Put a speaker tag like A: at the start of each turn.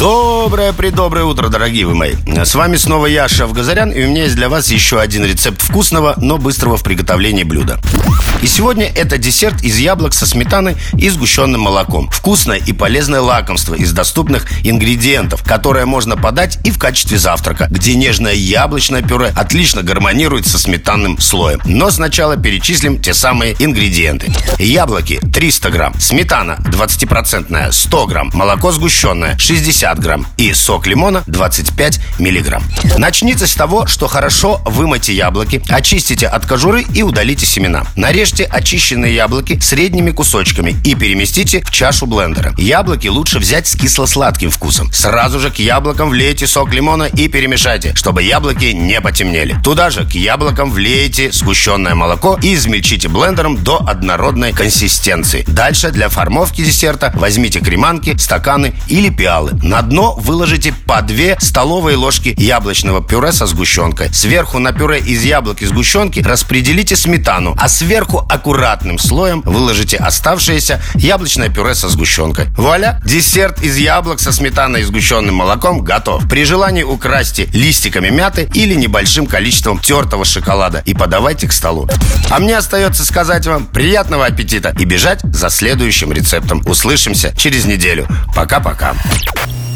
A: Доброе, предоброе утро, дорогие вы мои. С вами снова я, Шеф Газарян, и у меня есть для вас еще один рецепт вкусного, но быстрого в приготовлении блюда. И сегодня это десерт из яблок со сметаной и сгущенным молоком. Вкусное и полезное лакомство из доступных ингредиентов, которое можно подать и в качестве завтрака, где нежное яблочное пюре отлично гармонирует со сметанным слоем. Но сначала перечислим те самые ингредиенты. Яблоки 300 грамм, сметана 20% 100 грамм, молоко сгущенное 60 50 грамм и сок лимона 25 миллиграмм. Начните с того, что хорошо вымойте яблоки, очистите от кожуры и удалите семена. Нарежьте очищенные яблоки средними кусочками и переместите в чашу блендера. Яблоки лучше взять с кисло-сладким вкусом. Сразу же к яблокам влейте сок лимона и перемешайте, чтобы яблоки не потемнели. Туда же к яблокам влейте сгущенное молоко и измельчите блендером до однородной консистенции. Дальше для формовки десерта возьмите креманки, стаканы или пиалы. На на дно выложите по 2 столовые ложки яблочного пюре со сгущенкой. Сверху на пюре из яблок и сгущенки распределите сметану, а сверху аккуратным слоем выложите оставшееся яблочное пюре со сгущенкой. Вуаля! Десерт из яблок со сметаной и сгущенным молоком готов. При желании украсьте листиками мяты или небольшим количеством тертого шоколада и подавайте к столу. А мне остается сказать вам приятного аппетита и бежать за следующим рецептом. Услышимся через неделю. Пока-пока.